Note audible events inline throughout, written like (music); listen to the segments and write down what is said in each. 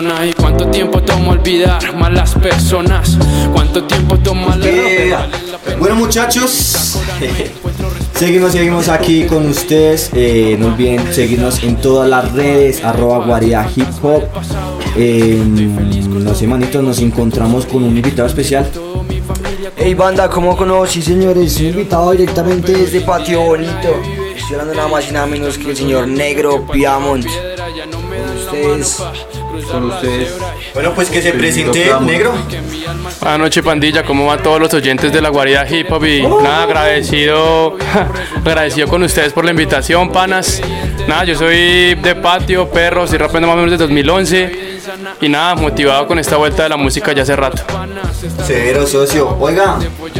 persona. ¿Y cuánto tiempo toma olvidar malas personas? ¿Cuánto tiempo toma la Bueno muchachos, (laughs) seguimos, seguimos aquí con ustedes. Eh, no olviden seguirnos en todas las redes, arroba guarida hip hop. Eh, no sé, manitos, nos encontramos con un invitado especial. Hey banda, ¿cómo conocí señores? Soy invitado directamente desde Patio Bonito. Estoy hablando nada más y nada menos que el señor Negro Piamont. Con ustedes. Con ustedes. Bueno, pues que se presente negro. Buenas noches pandilla, ¿cómo van todos los oyentes de la guarida hip hop? Y nada, agradecido, (laughs) agradecido con ustedes por la invitación, panas. Nada, yo soy de patio, perro, estoy rapeando más o menos desde 2011. Y nada, motivado con esta vuelta de la música ya hace rato. Severo socio. Oiga,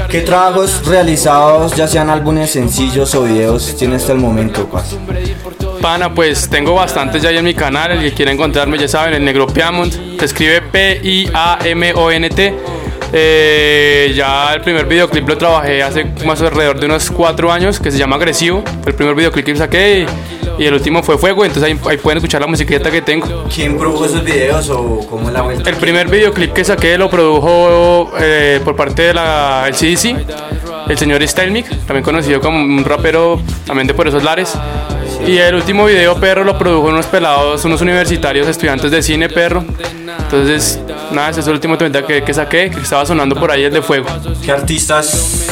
¿qué trabajos realizados, ya sean álbumes sencillos o videos, tiene hasta el momento, Paz? Pana, pues tengo bastantes ya ahí en mi canal. El que quiera encontrarme, ya saben, el negro Piamont. Se escribe P-I-A-M-O-N-T. Eh, ya el primer videoclip lo trabajé hace más alrededor de unos cuatro años, que se llama Agresivo. Fue el primer videoclip que saqué y, y el último fue Fuego. Entonces ahí, ahí pueden escuchar la musiqueta que tengo. ¿Quién produjo esos videos o cómo es la vuelta? El primer videoclip que saqué lo produjo eh, por parte de la el CDC, el señor Stylemic, también conocido como un rapero también de por esos lares. Y el último video, perro, lo produjo unos pelados, unos universitarios, estudiantes de cine, perro. Entonces, nada, ese es el último tema que, que saqué, que estaba sonando por ahí, el de fuego. ¿Qué artistas,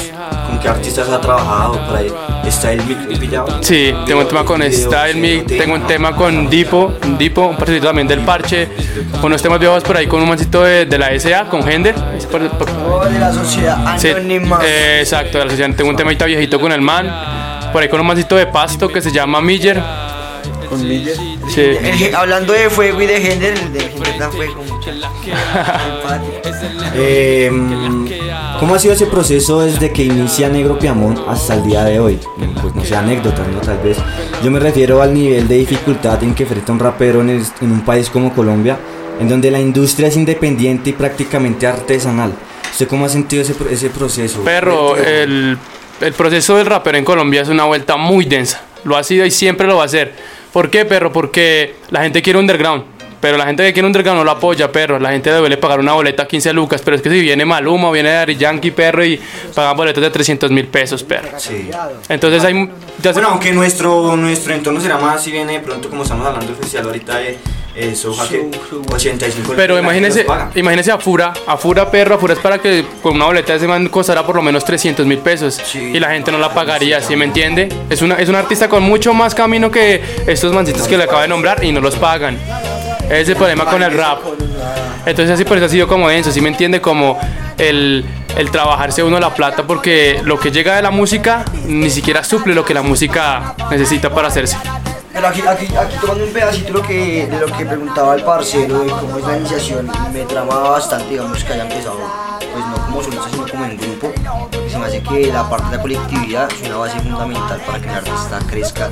con qué artistas ha trabajado por ahí? ¿Está el mic pillado? Sí, tengo un tema con Style Me, tengo un tema con Dipo, un Dipo, un parcito también del parche, unos temas viejos por ahí con un mancito de, de la SA, con par- par- Oh, de la sociedad Sí, eh, exacto, de la sociedad. tengo un temita viejito con el man, por ahí con un mancito de pasto que se llama Miller. Con Miller. Sí. (laughs) El hablando de fuego y de Gender, el de Gender da fuego. (laughs) Eh, ¿Cómo ha sido ese proceso desde que inicia Negro Piamón hasta el día de hoy? Pues no sé, anécdotas, ¿no? Tal vez. Yo me refiero al nivel de dificultad en que enfrenta un rapero en, el- en un país como Colombia, en donde la industria es independiente y prácticamente artesanal. ¿Usted cómo ha sentido ese, ese proceso? Perro, el, el proceso del rapero en Colombia es una vuelta muy densa. Lo ha sido y siempre lo va a hacer. ¿Por qué, perro? Porque la gente quiere underground. Pero la gente que quiere underground no lo apoya, perro. La gente le duele pagar una boleta a 15 lucas. Pero es que si viene Maluma viene Daddy Yankee, perro, y pagan boletas de 300 mil pesos, perro. Sí. Entonces hay. Bueno, aunque nuestro, nuestro entorno será más si viene de pronto, como estamos hablando del festival ahorita de eh, Soja, que 85 Pero imagínese, imagínese a Fura, a Fura perro, a Fura es para que con una boleta de ese man costara por lo menos 300 mil pesos Sí. y la gente no la pagaría, ¿sí me entiende? Es, una, es un artista con mucho más camino que estos mancitos que le acabo de nombrar y no los pagan. Ese es el problema con el rap. Entonces así por eso ha sido como denso, ¿sí me entiende? Como el, el trabajarse uno la plata porque lo que llega de la música ni siquiera suple lo que la música necesita para hacerse. Pero aquí, aquí, aquí tomando un pedacito lo que, de lo que preguntaba el parcero de cómo es la iniciación, me tramaba bastante, digamos, que haya empezado, pues no como solista, sino como en grupo, se me hace que la parte de la colectividad es una base fundamental para que el artista crezca,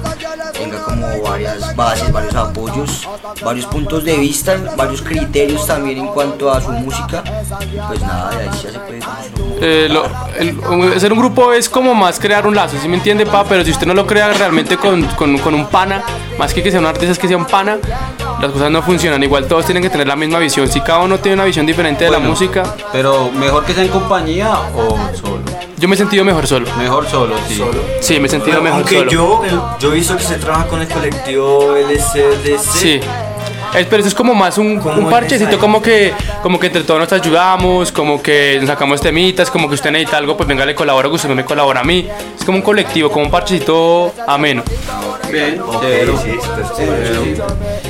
tenga como varias bases, varios apoyos, varios puntos de vista, varios criterios también en cuanto a su música, pues nada, de ahí ya se puede Eh, lo- el- un- ser un grupo es como más crear un lazo, ¿sí me entiende, pa? Pero si usted no lo crea realmente con, con- con un pana, más que que sea un artista, es que sea un pana, las cosas no funcionan. Igual todos tienen que tener la misma visión. Si cada uno tiene una visión diferente de la música, Pero mejor que sea en compañía o solo. yo me he sentido mejor solo. Mejor solo, sí. Sí, me he sentido Bueno, mejor aunque solo. yo, el- yo he visto que se trabaja con el colectivo LCDC. Sí. Es, pero eso es como más un, ¿Cómo un es parchecito, como que, como que entre todos nos ayudamos, como que nos sacamos temitas, como que usted necesita algo, pues venga, le colabora, que usted me colabora a mí. Es como un colectivo, como un parchecito ameno. Bien, Ok, chévere. sí, sí.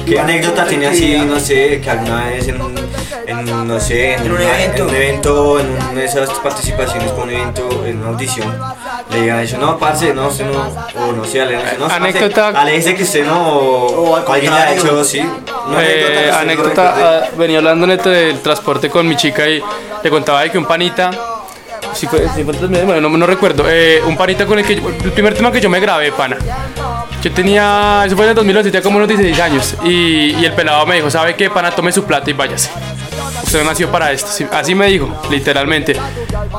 ¿Qué anécdota tiene así, no sé, que alguna vez en no sé, en, En un una- evento. en un evento, en una de esas participaciones con un evento, en una audición, le digan eso, no, parce, no, usted no, o no sé, ale, no, parce, Anécdota- dice que usted no, O o al alguien le ha hecho, sí. Eh, anécdota, ah, venía hablando neto del transporte con mi chica y le contaba de que un panita, si fue, si fue el 2000, bueno, no, no recuerdo, eh, un panita con el que, yo- el primer tema que yo me grabé, pana. Yo tenía, eso fue en el 2011, tenía como unos 16 años y, y el pelado me dijo, ¿sabe qué, pana? Tome su plata y váyase. Usted no nació para esto. Sí, Así me dijo, literalmente.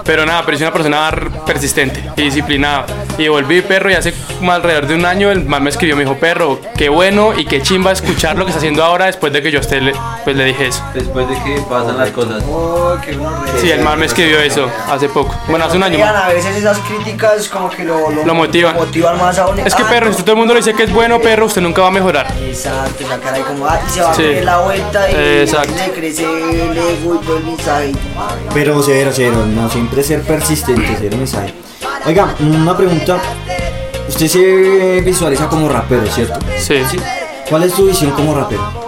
Pero nada, pero soy una persona persistente y disciplinada. Y volví, perro, y hace alrededor de un año el man me escribió, me dijo, perro, qué bueno y qué chimba escuchar lo que está haciendo ahora después de que yo a usted le, pues, le dije eso. Después de que pasan las cosas. Oh, re- Sí, el man me escribió eso hace poco. Bueno, hace un año. Man. A veces esas críticas como que lo, Lo motivan. motivan más a uno. Es que Ah, perro, si todo el mundo le dice que es bueno, perro, usted nunca va a mejorar. Exacto, esa cara ahí como, ah, y se va Sí. a poner la vuelta y Exacto. le crece mensaje. Pero cero, cero, no siempre ser persistente, cero mensaje. Oiga, una pregunta. Usted se visualiza como rapero, ¿cierto? Sí. ¿Cuál es tu visión como rapero?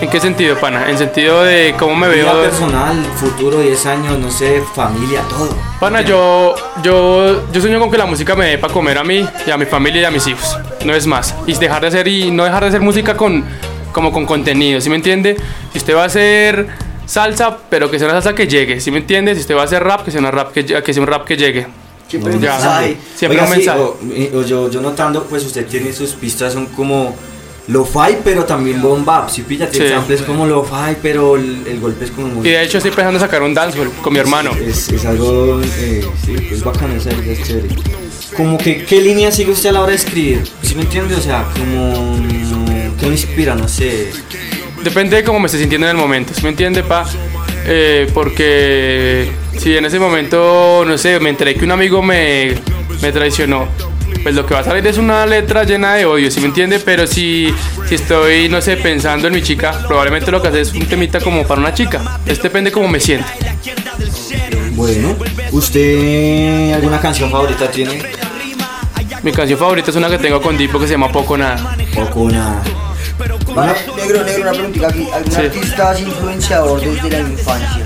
¿En qué sentido, pana? En sentido de cómo me Vida veo. personal, futuro, 10 años, no sé, familia, todo. Pana, yo, yo, yo sueño con que la música me dé para comer a mí y a mi familia y a mis hijos. No es más. Y dejar de hacer y no dejar de hacer música con como con contenido, ¿sí me entiende? Si usted va a hacer salsa, pero que sea una salsa que llegue, ¿sí me entiende? Si usted va a hacer rap, que sea una rap que, que sea un rap que llegue. Siempre un Ya. mensaje. Siempre Oiga, un sí, mensaje. o- y- o yo, yo notando, pues usted tiene sus pistas, son como lo-fi, pero también bomb bap. Si pilla, tiene Sí. samples como lo-fi, pero el, el golpe es como muy... Y de hecho estoy pensando en sacar un dancehall con mi hermano. Es, es algo, eh, sí, es bacano, es, es chévere. Como que, ¿qué línea sigue usted a la hora de escribir? ¿Sí me entiende? O sea, como... ¿Qué me inspira? No sé. Depende de cómo me esté sintiendo en el momento, ¿sí me entiende, pa? Eh, porque si en ese momento, no sé, me enteré que un amigo me, me traicionó, pues lo que va a salir es una letra llena de odio, ¿sí me entiende? Pero si, si estoy, no sé, pensando en mi chica, probablemente lo que hace es un temita como para una chica. Es depende de cómo me siente. Bueno, ¿usted alguna canción favorita tiene? Mi canción favorita es una que tengo con Dipo que se llama Poco Nada. Poco una... Vale, negro, negro, una preguntita aquí. ¿Algún Sí. artista es influenciador desde la infancia?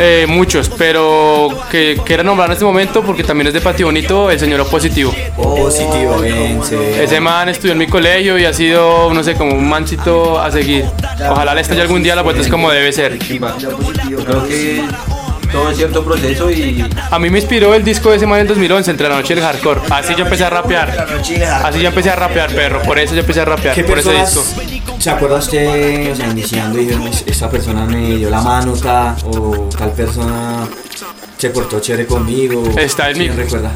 Eh, muchos, pero que quiera nombrar en este momento porque también es de Patio Bonito, el señor Opositivo. Positivo, vence. Ese man estudió en mi colegio y ha sido, no sé, como un mancito a seguir. Ojalá le estalle algún día la vuelta es como debe ser. Positivo. Yo creo que todo en cierto proceso y A mí me inspiró el disco de ese man en 2011, Entre la noche y el hardcore. Así yo empecé a rapear. Así yo empecé a rapear, perro. Por eso yo empecé a rapear, ¿Qué por ese disco. personas se acuerda usted, o sea, iniciando y "Es- esta persona me dio la mano, ta, o tal persona se portó chévere conmigo? Está en ¿Quién mí. recuerda?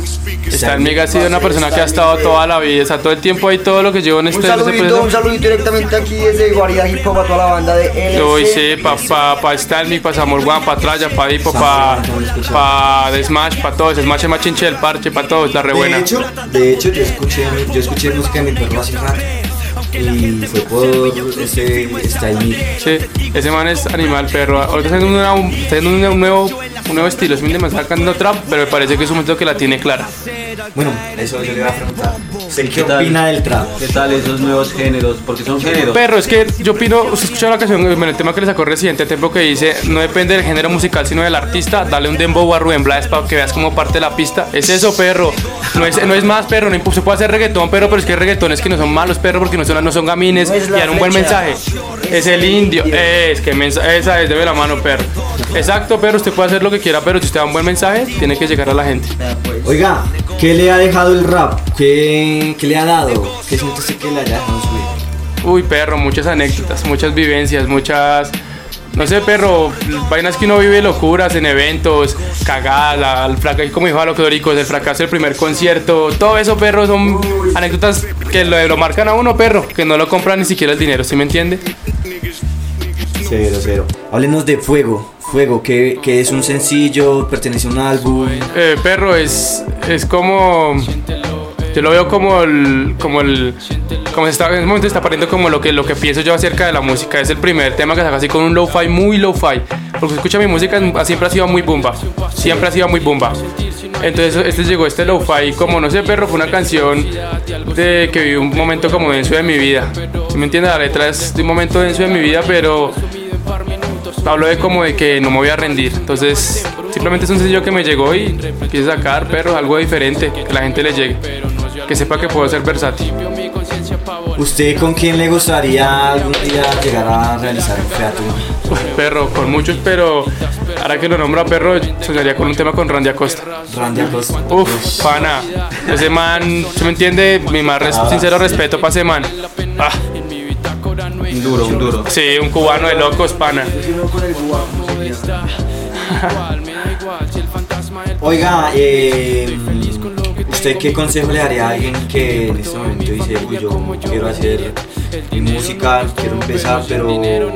Está en mí ha sido una persona que ha estado toda la vida, o sea, todo el tiempo ahí, todo lo que llevo en Un este, este saludito, proceso. un saludito directamente aquí desde Guarida Hip Hop a toda la banda de LC. Uy, sí, pa, pa, pa Stanley, pa Samuel Juan, pa Traya, pa Dipo, pa, pa The Smash, pa todos, Smash es más chinche del parche, pa todos, la re buena. De hecho, de hecho yo escuché, yo escuché música de mi perro hace rato y fue por ese Style. Sí, ese man es animal, perro. Ahorita está haciendo, una- está haciendo un, nuevo, un nuevo estilo. Es me está sacando trap, pero me parece que es un momento que la tiene clara. Bueno, eso yo le voy a preguntar. ¿Usted qué ¿Qué tal? opina del trap? qué tal esos nuevos géneros, porque son géneros. Perro, es que yo opino, usted escuchó la canción, bueno, el tema que le sacó reciente, tiempo que dice, no depende del género musical, sino del artista, dale un dembow a Rubén Blades para que veas como parte de la pista. Es eso, perro. No es, no es más, perro, no se puede hacer reggaetón, perro, pero es que hay reggaetones que no son malos, perro, porque no son, no son gamines No y dan un buen flecha. mensaje. Es el indio, es que mensa- esa es de la mano, perro. Exacto, perro, usted puede hacer lo que quiera, pero si usted da un buen mensaje, tiene que llegar a la gente. Oiga, ¿qué le ha dejado el rap? ¿Qué, qué le ha dado? ¿Qué siente usted que le haya dejado? Uy, perro, muchas anécdotas, muchas vivencias, muchas. No sé, perro, vainas que uno vive locuras en eventos, cagadas, el fracaso, como dijo a lo el fracaso del primer concierto, todo eso, perro, son anécdotas que lo, lo marcan a uno, perro, que no lo compran ni siquiera el dinero, ¿sí me entiende? Cero, cero. Háblenos de Fuego. Fuego, que, que es un sencillo, pertenece a un álbum. Eh, perro, es, es como. Yo lo veo como el. Como el. Como se está, en este momento está pariendo como lo que, lo que pienso yo acerca de la música. Es el primer tema que saca así con un lo-fi, muy lo-fi. Porque escucha mi música, siempre ha sido muy bomba. Siempre ha sido muy bomba. Entonces, este llegó este lo-fi, como no sé, perro, fue una canción de que viví un momento como denso de mi vida. Si me entiendes, la letra es de un momento denso de mi vida, pero hablo de como de que no me voy a rendir. Entonces, simplemente es un sencillo que me llegó y quise sacar, perro, algo diferente, que la gente le llegue. Que sepa que puedo ser versátil. ¿Usted con quién le gustaría algún día llegar a realizar un feato? Perro, con muchos, pero ahora que lo nombro a perro, soñaría con un tema con Randy Acosta. Randy Acosta. Uf, pana. Ese man, ¿se me entiende? Mi más res- sincero respeto para ese man. Ah, Un duro, un duro. Sí, un cubano de locos, pana. Oiga, eh, ¿usted qué consejo le daría a alguien que en este momento dice, "Uy, yo quiero hacer música, quiero empezar, pero, pero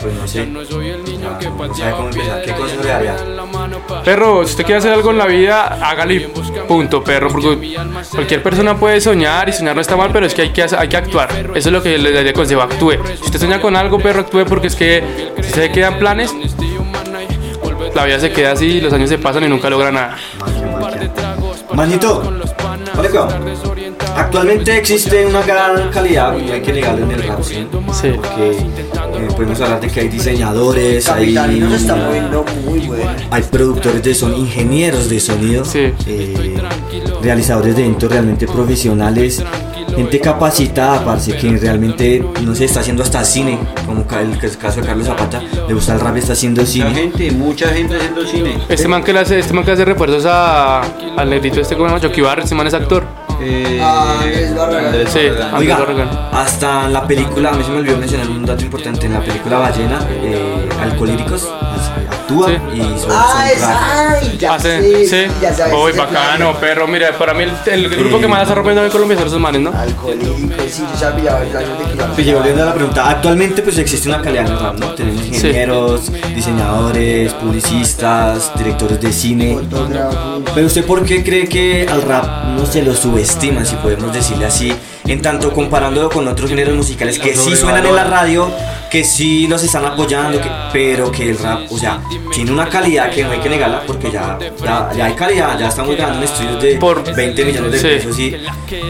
pues no sé, no sabe cómo empezar? ¿Qué consejo le daría? Perro, si usted quiere hacer algo en la vida, hágale punto, perro. Porque cualquier persona puede soñar y soñar no está mal, pero es que hay que, hay que actuar. Eso es lo que le daría consejo, actúe. Si usted sueña con algo, perro, actúe porque es que si se quedan planes, la vida se queda así, los años se pasan y nunca logra nada. Manito, vale, cuidado. Actualmente existe una gran calidad, y hay que negarlo en el rap, ¿sí? Sí. Porque eh, podemos hablar de que hay diseñadores, hay, hay productores de sonido, ingenieros de sonido, Sí. eh, realizadores de eventos realmente profesionales, gente capacitada, parce, que realmente, no sé, está haciendo hasta cine, como el, caso de Carlos Zapata, le gusta el rap, está haciendo Mucha cine. gente, mucha gente haciendo cine. Este man que le hace, este man que hace refuerzos a, al negrito este como se llama Chucky Barrett, este man es actor. Eh, Ah, Andrés Barragán. Sí. Oiga, Barragán. hasta en la película, a mí se me olvidó mencionar un dato importante, en la película Ballena, eh, actúa Sí. y son, Ah, son ay, ya Hace, sé, sí. ya sabes. Uy, bacano, plan. perro. Mira, para mí el, el grupo que más está rompiendo en Colombia son esos manes, ¿no? Alcohólico, sí, yo ya- Pues, y volviendo a la pregunta, actualmente pues existe una calidad en el rap, ¿no? Tenemos ingenieros, diseñadores, publicistas, directores de cine. Fotógrafo. Pero usted por qué cree que al rap no se lo subestima, si podemos decirle así, en tanto comparándolo con otros géneros musicales que sí suenan en la radio, que sí los están apoyando, que- pero que el rap, o sea, tiene una calidad que no hay que negarla porque ya, ya, ya hay calidad, ya estamos ganando en estudios de Por- 20 millones de sí. pesos y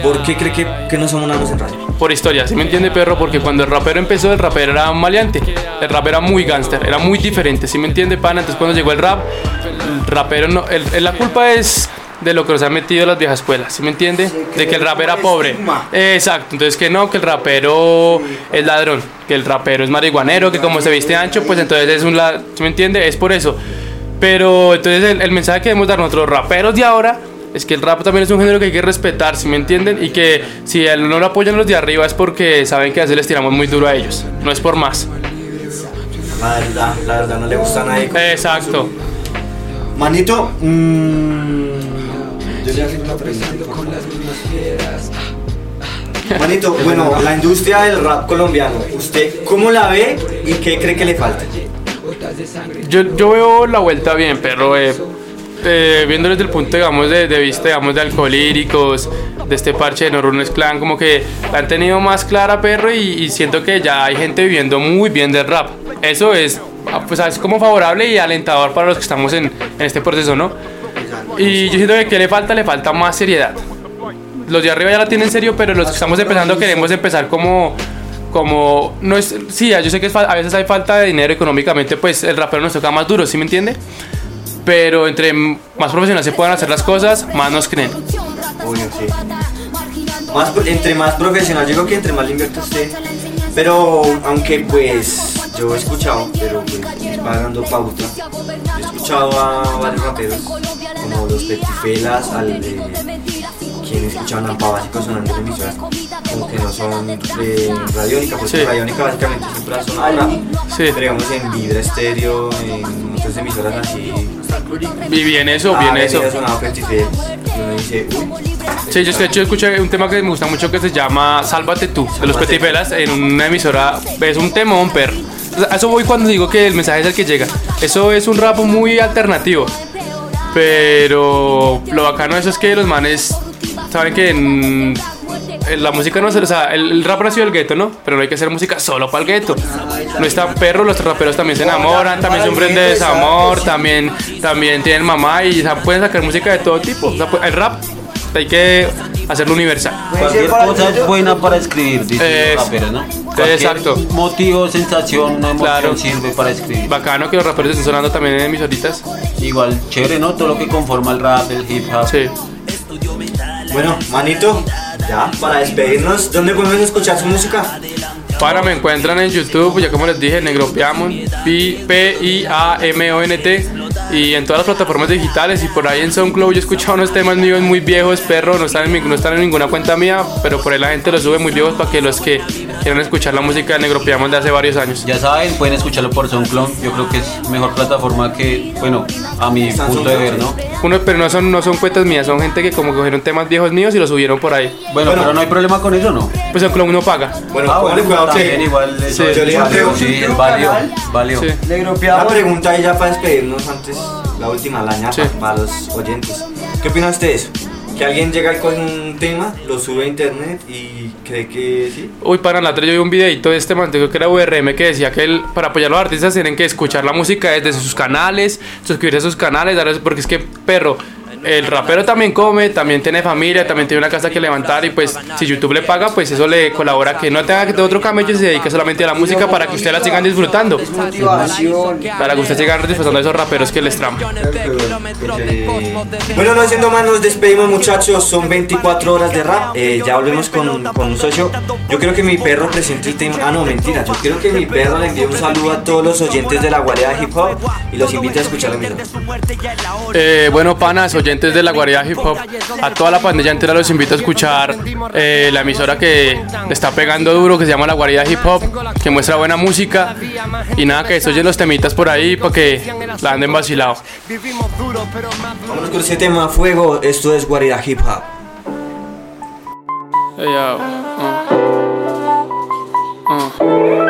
¿por qué cree que, que no somos nada en radio? Por historia, ¿sí me entiende, perro? Porque cuando el rapero empezó, el rapero era un maleante. El rap era muy gángster, era muy diferente, ¿sí me entiende, pana? Entonces cuando llegó el rap, el rapero no... el- el- la culpa es de lo que nos han metido las viejas escuelas, ¿sí me entiende? Sí, que De que el es rap era pobre. estigma. Exacto, entonces que no, que el rapero es ladrón, que el rapero es marihuanero, que como se viste ancho, pues entonces es un... la- ¿Sí me entiende? Es por eso. Pero entonces el, el mensaje que debemos dar nosotros raperos de ahora es que el rap también es un género que hay que respetar, si me entienden? Y que si él no lo apoyan los de arriba es porque saben que a veces les tiramos muy duro a ellos. No es por más. La verdad, la verdad no le gusta a nadie. Exacto. Manito, mm, yo le hago una pregunta. Manito, bueno, la industria del rap colombiano, ¿usted cómo la ve y qué cree que le falta? Yo, yo veo la vuelta bien, pero eh, eh, viéndolo desde el punto, digamos, de, de vista, digamos, de alcohólicos, de este parche de Norunes Clan, como que la han tenido más clara, perro, y, y siento que ya hay gente viviendo muy bien del rap. Eso es, pues, es como favorable y alentador para los que estamos en, en este proceso, ¿no? Y yo siento que ¿qué le falta, le falta más seriedad. Los de arriba ya la tienen serio, pero los que estamos empezando queremos empezar como como no es sí yo sé que a veces hay falta de dinero económicamente pues el rapero nos toca más duro ¿sí me entiende? pero entre más profesionales se puedan hacer las cosas más nos creen Obvio, sí. Entre más profesional, yo que entre más le invierta usted. Pero aunque pues yo he escuchado, pero pues va dando pauta. He escuchado a varios raperos, como los Petifelas, al de quienes escuchaban a básicos sonando en emisoras, como que no son de radiónica, porque Sí. radiónica básicamente siempre ha sonado rap. Sí. Pero digamos en Vibra Estéreo, en otras emisoras así. y bien eso ah, bien me eso sonado uno dice, uy, sí yo de hecho escuché un tema que me gusta mucho que se llama Sálvate tú de los. Petifelas en una emisora es un temón sea, a eso voy cuando digo que el mensaje es el que llega eso es un rap muy alternativo pero lo bacano de eso es que los manes saben que la música no es, o sea, el, rap nació del gueto, ¿no? Pero no hay que hacer música solo para el gueto. No está perro, los raperos también se enamoran, también sufren de desamor, también, también tienen mamá y o pueden sacar música de todo tipo. Pues, el rap hay que hacerlo universal. Cualquier cosa es buena para escribir, dicen Es- los raperos, ¿no? Cualquier exacto. motivo, sensación, una emoción Claro. sirve para escribir. Bacano que los raperos estén sonando también en emisoritas. Igual, chévere, ¿no? Todo lo que conforma el rap, el hip hop. Sí. Bueno, manito, ya, para despedirnos, ¿dónde podemos escuchar su música? Para me encuentran en YouTube, ya como les dije, Negro Piamon, P- P-I-A-M-O-N-T, y en todas las plataformas digitales. Y por ahí en SoundCloud yo he escuchado unos temas míos muy viejos, perro, no están, en, mi- no están en ninguna cuenta mía, pero por ahí la gente los sube muy viejos para que los que quieren escuchar la música de Negro Piamón de hace varios años. Ya saben, pueden escucharlo por SoundCloud. Yo creo que es mejor plataforma que, bueno, a mi punto de ver, ¿no? Uno, pero no son, no son cuentas mías, son gente que como cogieron temas viejos míos y los subieron por ahí. Bueno, Bueno. pero no hay problema con eso, ¿no? Pues SoundCloud uno paga. Bueno, ah, bueno, cuidado que- también igual eso Sí. es Yo le válido, pregunto, sí, es válido, válido. Sí. Negro Piamón. pregunta ahí ya para despedirnos antes, la última, la ñapa, Sí. para los oyentes. ¿Qué opinan ustedes? Que alguien llega con un tema, lo sube a internet y cree que sí. Uy, para la yo vi un videito de este man, creo que era URM, que decía que él, para apoyar a los artistas tienen que escuchar la música desde sus canales, suscribirse a sus canales, porque es que, perro, el rapero también come, también tiene familia, también tiene una casa que levantar y pues si YouTube le paga, pues eso le colabora que no tenga que tener otro camello y se dedique solamente a la música para que ustedes la sigan disfrutando. Para que ustedes sigan disfrutando de esos raperos que les traman. Bueno, no siendo más, nos despedimos muchachos, son 24 horas de rap, Eh, ya volvemos con, con un socio. Yo creo que mi perro presente el tema, ah no, mentira, yo quiero que mi perro le envíe un saludo a todos los oyentes de la guardia de hip hop y los invite a escuchar la. Eh, bueno, panas, oyentes de la guarida hip hop, a toda la pandilla entera los invito a escuchar eh, la emisora que está pegando duro, que se llama la guarida hip hop, que muestra buena música. Y nada, que oyen los temitas por ahí para que la anden vacilado. Vámonos con ese tema, fuego, esto es guarida hip hop. Ey, yo, uh, uh.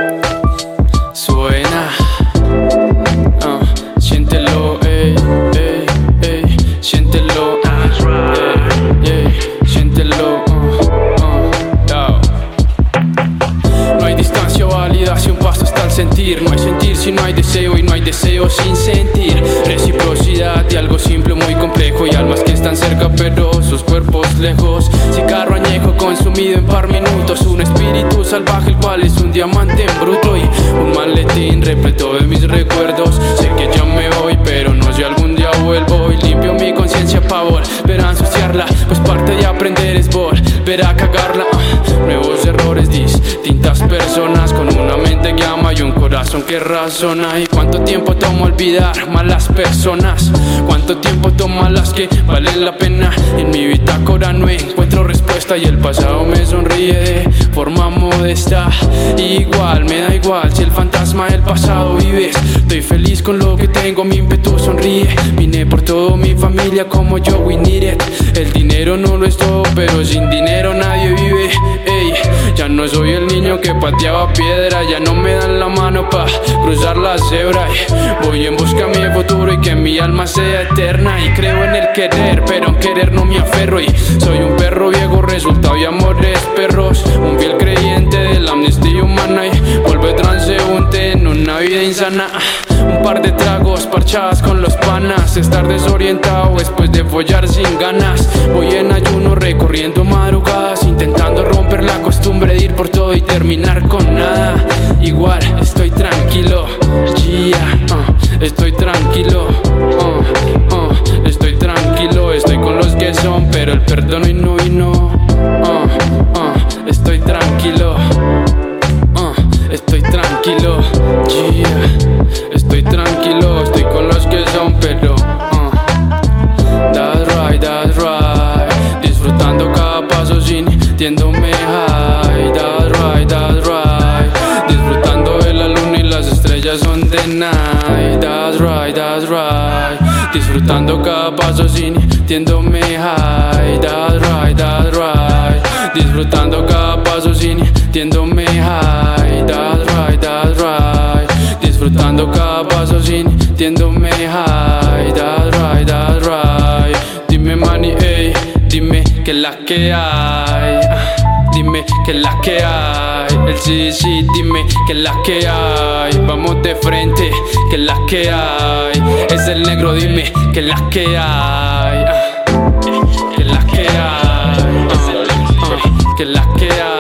Si un paso está al sentir. No hay sentir si no hay deseo y no hay deseo sin sentir. Reciprocidad de algo simple, muy complejo y almas que están cerca pero sus cuerpos lejos. Cigarro añejo consumido en par minutos. Un espíritu salvaje el cual es un diamante en bruto y un maletín repleto de mis recuerdos. Sé que ya me voy pero no sé algún día vuelvo y limpio mi conciencia pa' volver a ensuciarla. Pues parte de aprender es volver a cagarla. Ah, Nuevos distintas personas con una mente que ama y un corazón que razona. ¿Y cuánto tiempo toma olvidar malas personas? ¿Cuánto tiempo toma las que valen la pena? En mi bitácora no encuentro respuesta y el pasado me sonríe de forma modesta. Igual, me da igual si el fantasma del pasado vives. Estoy feliz con lo que tengo, mi ímpetu sonríe. Vine por todo mi familia como yo, we. El dinero no lo es todo, pero sin dinero nadie vive. Ya no soy el niño que pateaba piedra, ya no me dan la mano pa' cruzar la cebra. Y voy en busca de mi futuro y que mi alma sea eterna. Y creo en el querer, pero en querer no me aferro. Y soy un perro viejo, resultado de amores perros. Un fiel con los panas. Estar desorientado después de follar sin ganas. Voy en ayuno recorriendo madrugadas. Intentando romper la costumbre de ir por todo y terminar con nada. Igual estoy tranquilo. Uh, estoy tranquilo. uh, uh, estoy tranquilo. Estoy con los que son, pero el perdón hoy no vino. uh, Disfrutando cada paso sintiéndome high. That's right, that's right. Disfrutando cada paso sintiéndome high. That's right, that's right. Disfrutando cada paso sintiéndome high. That's right, that's right. Dime money, ey, dime que la que hay que la que hay. El sí, sí, dime que la que hay. Vamos de frente, que la que hay. Es el negro, dime que la que hay. Ah, que la que hay. Ah, que la que hay.